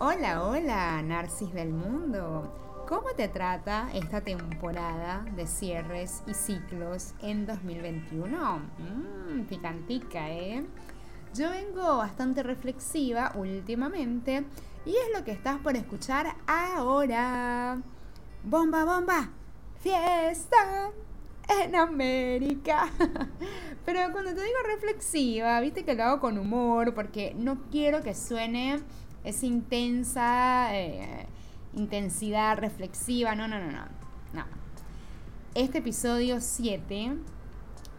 Hola, hola, Narcis del mundo. ¿Cómo te trata esta temporada de cierres y ciclos en 2021? Mmm, picantica, ¿eh? Yo vengo bastante reflexiva últimamente y es lo que estás por escuchar ahora. ¡Bomba, bomba! ¡Fiesta! En América. Pero cuando te digo reflexiva, viste que lo hago con humor porque no quiero que suene esa intensa eh, intensidad reflexiva. No, no, no, no. No. Este episodio 7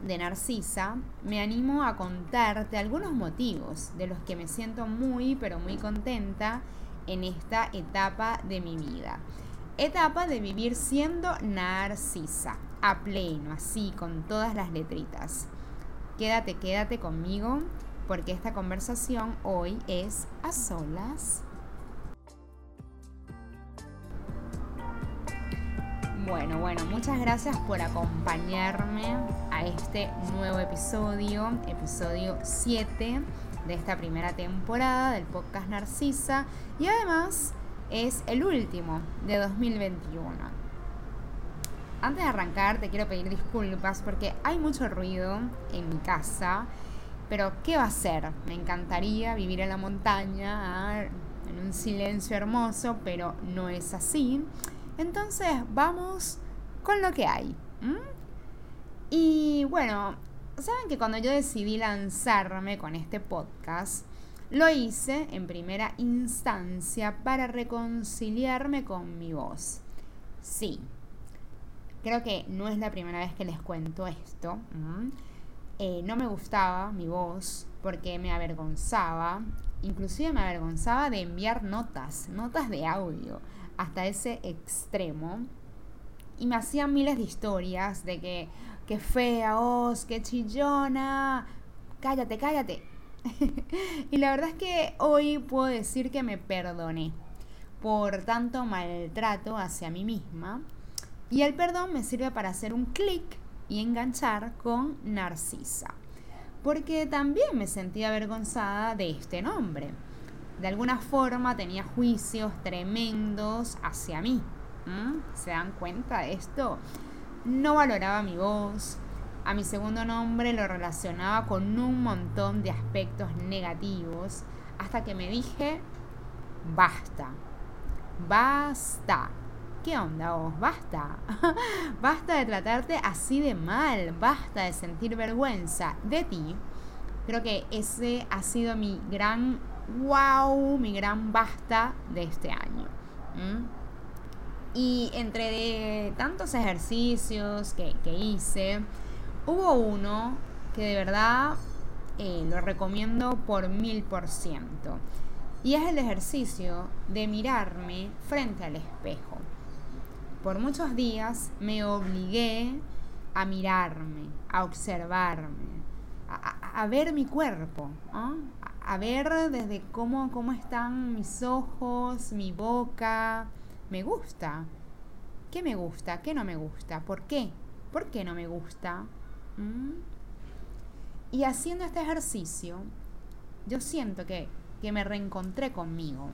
de Narcisa me animo a contarte algunos motivos de los que me siento muy, pero muy contenta en esta etapa de mi vida. Etapa de vivir siendo Narcisa, a pleno, así, con todas las letritas. Quédate, quédate conmigo porque esta conversación hoy es a solas. Bueno, bueno, muchas gracias por acompañarme a este nuevo episodio, episodio 7 de esta primera temporada del podcast Narcisa y además es el último de 2021. Antes de arrancar te quiero pedir disculpas porque hay mucho ruido en mi casa pero ¿qué va a ser? Me encantaría vivir en la montaña, en un silencio hermoso, pero no es así. Entonces vamos con lo que hay. Y bueno, saben que cuando yo decidí lanzarme con este podcast, lo hice en primera instancia para reconciliarme con mi voz. Sí, creo que no es la primera vez que les cuento esto. Eh, no me gustaba mi voz porque me avergonzaba, inclusive me avergonzaba de enviar notas, notas de audio, hasta ese extremo. Y me hacían miles de historias de que, qué fea voz, qué chillona, cállate, cállate. y la verdad es que hoy puedo decir que me perdoné por tanto maltrato hacia mí misma. Y el perdón me sirve para hacer un clic y enganchar con Narcisa, porque también me sentía avergonzada de este nombre. De alguna forma tenía juicios tremendos hacia mí. ¿Se dan cuenta de esto? No valoraba mi voz. A mi segundo nombre lo relacionaba con un montón de aspectos negativos hasta que me dije, basta, basta. ¿Qué onda vos? Basta. basta de tratarte así de mal. Basta de sentir vergüenza de ti. Creo que ese ha sido mi gran wow, mi gran basta de este año. Y entre tantos ejercicios que, hice, hubo uno que de verdad eh, lo recomiendo por mil por ciento. Y es el ejercicio de mirarme frente al espejo por muchos días me obligué a mirarme, a observarme, a, ver mi cuerpo, a, ver desde cómo, cómo están mis ojos, mi boca. Me gusta. ¿Qué me gusta? ¿Qué no me gusta? ¿Por qué? ¿Por qué no me gusta? ¿Mm? Y haciendo este ejercicio, yo siento que, que me reencontré conmigo.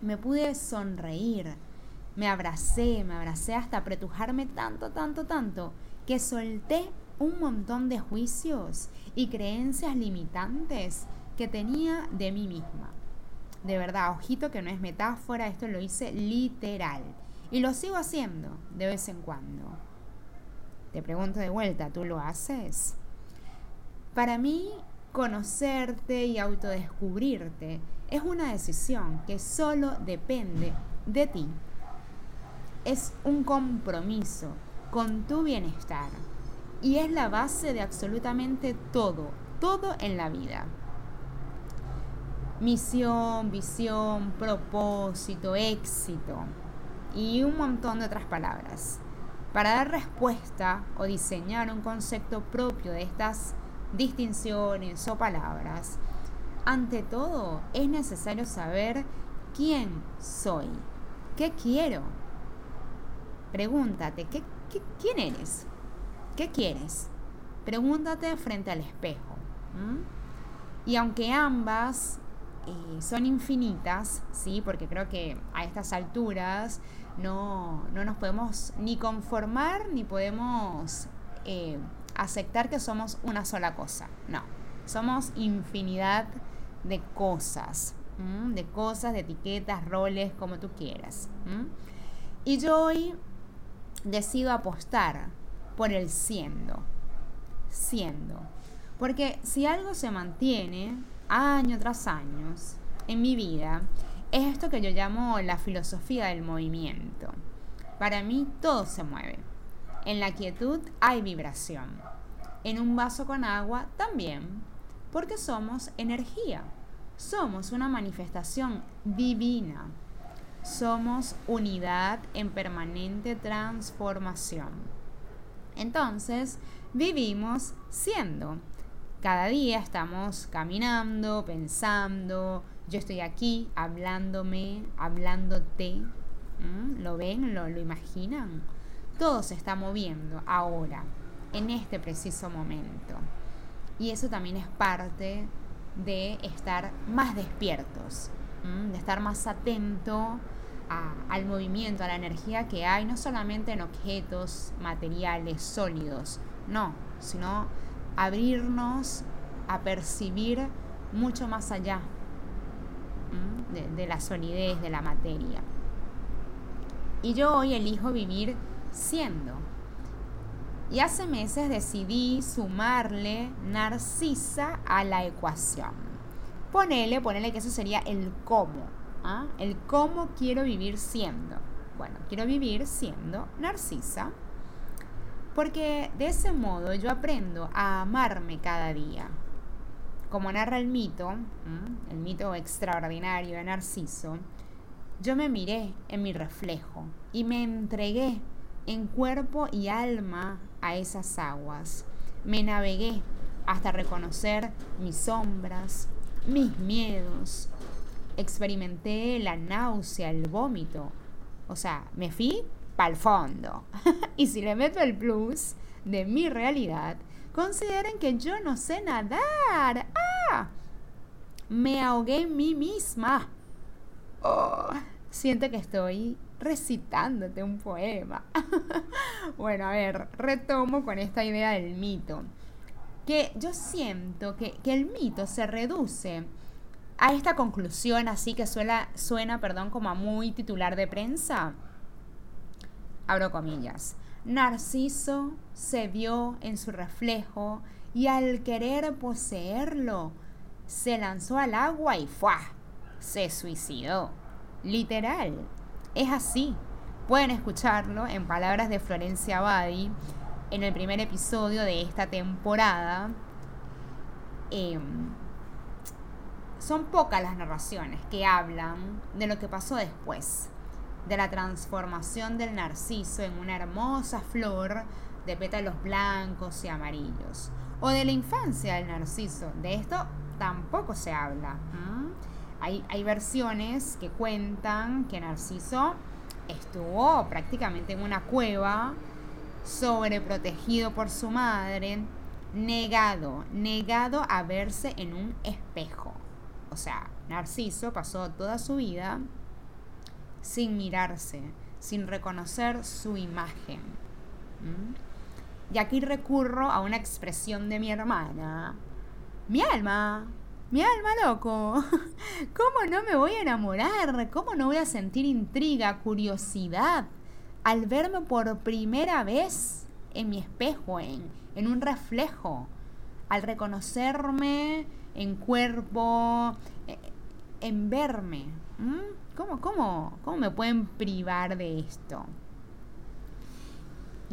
Me pude sonreír, me abracé, me abracé hasta apretujarme tanto, tanto, tanto, que solté un montón de juicios y creencias limitantes que tenía de mí misma. De verdad, ojito que no es metáfora, esto lo hice literal. Y lo sigo haciendo de vez en cuando. Te pregunto de vuelta, ¿tú lo haces? Para mí, conocerte y autodescubrirte es una decisión que solo depende de ti es un compromiso con tu bienestar y es la base de absolutamente todo, todo en la vida. Misión, visión, propósito, éxito y un montón de otras palabras. Para dar respuesta o diseñar un concepto propio de estas distinciones o palabras, ante todo es necesario saber quién soy, qué quiero, Pregúntate, ¿qué, quién eres? ¿Qué quieres? Pregúntate frente al espejo. Y aunque ambas eh, son infinitas, ¿sí? Porque creo que a estas alturas no, nos podemos ni conformar ni podemos eh, aceptar que somos una sola cosa. No, somos infinidad de cosas, de cosas, de etiquetas, roles, como tú quieras. Y yo hoy decido apostar por el siendo, siendo. Porque si algo se mantiene año tras año en mi vida, es esto que yo llamo la filosofía del movimiento. Para mí todo se mueve. En la quietud hay vibración. En un vaso con agua también, porque somos energía. Somos una manifestación divina. Somos unidad en permanente transformación. Entonces, vivimos siendo. Cada día estamos caminando, pensando, yo estoy aquí hablándome, hablándote. ¿Lo ven? ¿Lo, ¿Lo imaginan? Todo se está moviendo ahora, en este preciso momento. Y eso también es parte de estar más despiertos, de estar más atento al movimiento, a la energía que hay, no solamente en objetos materiales sólidos, no, sino abrirnos a percibir mucho más allá de, la solidez de la materia. Y yo hoy elijo vivir siendo. Y hace meses decidí sumarle Narcisa a la ecuación. Ponele, ponele que eso sería el cómo. ¿ah? El cómo quiero vivir siendo. Bueno, quiero vivir siendo Narcisa porque de ese modo yo aprendo a amarme cada día. Como narra el mito, el mito extraordinario de Narciso, yo me miré en mi reflejo y me entregué en cuerpo y alma a esas aguas. Me navegué hasta reconocer mis sombras, mis miedos. Experimenté la náusea, el vómito. O sea, me fui al fondo. y si le meto el plus de mi realidad, consideren que yo no sé nadar. ¡Ah! Me ahogué en mí misma. Oh, siento que estoy recitándote un poema. bueno, a ver, retomo con esta idea del mito. Que yo siento que, que el mito se reduce a esta conclusión así que suena, suena perdón, como a muy titular de prensa abro comillas. Narciso se vio en su reflejo y al querer poseerlo, se lanzó al agua y ¡fua! se suicidó. Literal. Es así. Pueden escucharlo en palabras de Florencia Badi en el primer episodio de esta temporada. Em, son pocas las narraciones que hablan de lo que pasó después de la transformación del narciso en una hermosa flor de pétalos blancos y amarillos. O de la infancia del narciso. De esto tampoco se habla. Hay, hay versiones que cuentan que Narciso estuvo prácticamente en una cueva, sobreprotegido por su madre, negado, negado a verse en un espejo. O sea, Narciso pasó toda su vida sin mirarse, sin reconocer su imagen. ¿Mm? Y aquí recurro a una expresión de mi hermana. Mi alma, mi alma loco. ¿Cómo no me voy a enamorar? ¿Cómo no voy a sentir intriga, curiosidad al verme por primera vez en mi espejo, en, en un reflejo? Al reconocerme en cuerpo, eh, en verme. ¿Cómo, cómo, ¿Cómo me pueden privar de esto?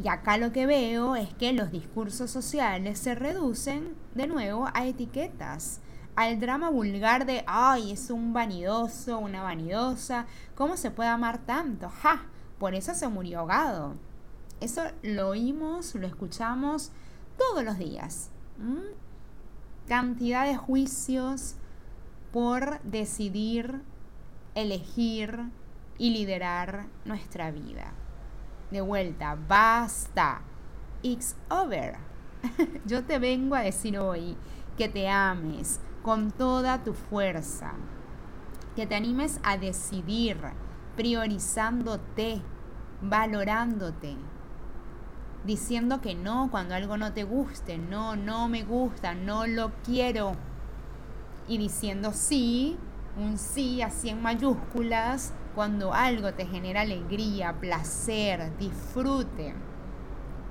Y acá lo que veo es que los discursos sociales se reducen de nuevo a etiquetas, al drama vulgar de, ay, es un vanidoso, una vanidosa, ¿cómo se puede amar tanto? ¡Ja! Por eso se murió ahogado. Eso lo oímos, lo escuchamos todos los días. Cantidad de juicios por decidir elegir y liderar nuestra vida. De vuelta, basta. It's over. Yo te vengo a decir hoy que te ames con toda tu fuerza, que te animes a decidir, priorizándote, valorándote, diciendo que no cuando algo no te guste, no, no me gusta, no lo quiero. Y diciendo sí, un sí así en mayúsculas, cuando algo te genera alegría, placer, disfrute.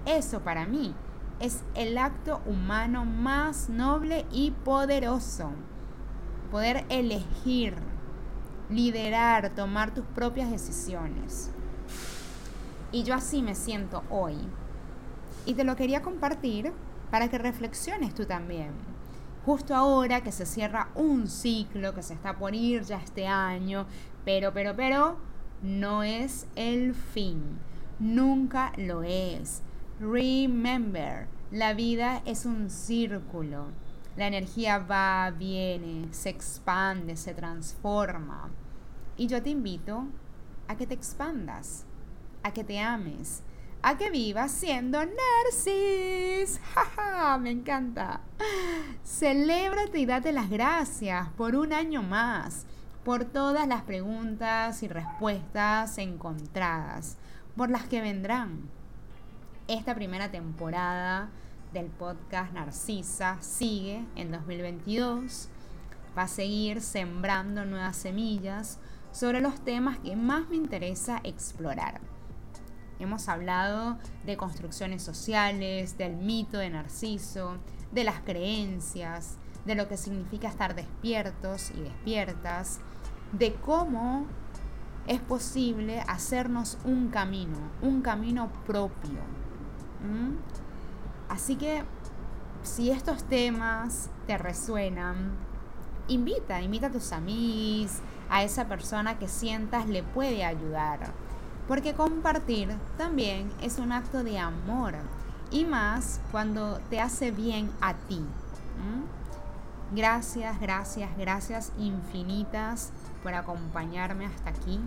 Eso para mí es el acto humano más noble y poderoso. Poder elegir, liderar, tomar tus propias decisiones. Y yo así me siento hoy. Y te lo quería compartir para que reflexiones tú también. Justo ahora que se cierra un ciclo que se está por ir ya este año, pero, pero, pero, no es el fin. Nunca lo es. Remember, la vida es un círculo. La energía va, viene, se expande, se transforma. Y yo te invito a que te expandas, a que te ames, a que vivas siendo Narcis. ¡Ja, Me encanta. Celébrate y date las gracias por un año más, por todas las preguntas y respuestas encontradas, por las que vendrán. Esta primera temporada del podcast Narcisa sigue en 2022. Va a seguir sembrando nuevas semillas sobre los temas que más me interesa explorar. Hemos hablado de construcciones sociales, del mito de Narciso, de las creencias, de lo que significa estar despiertos y despiertas, de cómo es posible hacernos un camino, un camino propio. Así que si estos temas te resuenan, invita, invita a tus amigos, a esa persona que sientas le puede ayudar porque compartir también es un acto de amor y más cuando te hace bien a ti. Gracias, gracias, gracias infinitas por acompañarme hasta aquí.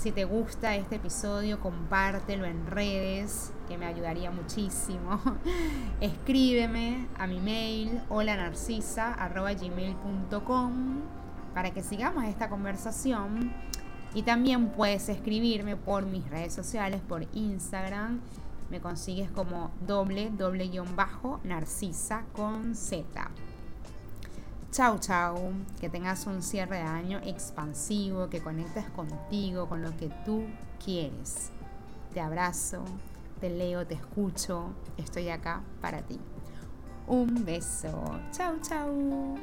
Si te gusta este episodio, compártelo en redes, que me ayudaría muchísimo. Escríbeme a mi mail holanarcisa.gmail.com para que sigamos esta conversación y también puedes escribirme por mis redes sociales, por Instagram. Me consigues como doble, doble guion bajo, narcisa con Z. Chau, chau. Que tengas un cierre de año expansivo, que conectes contigo, con lo que tú quieres. Te abrazo, te leo, te escucho. Estoy acá para ti. Un beso. Chau, chau.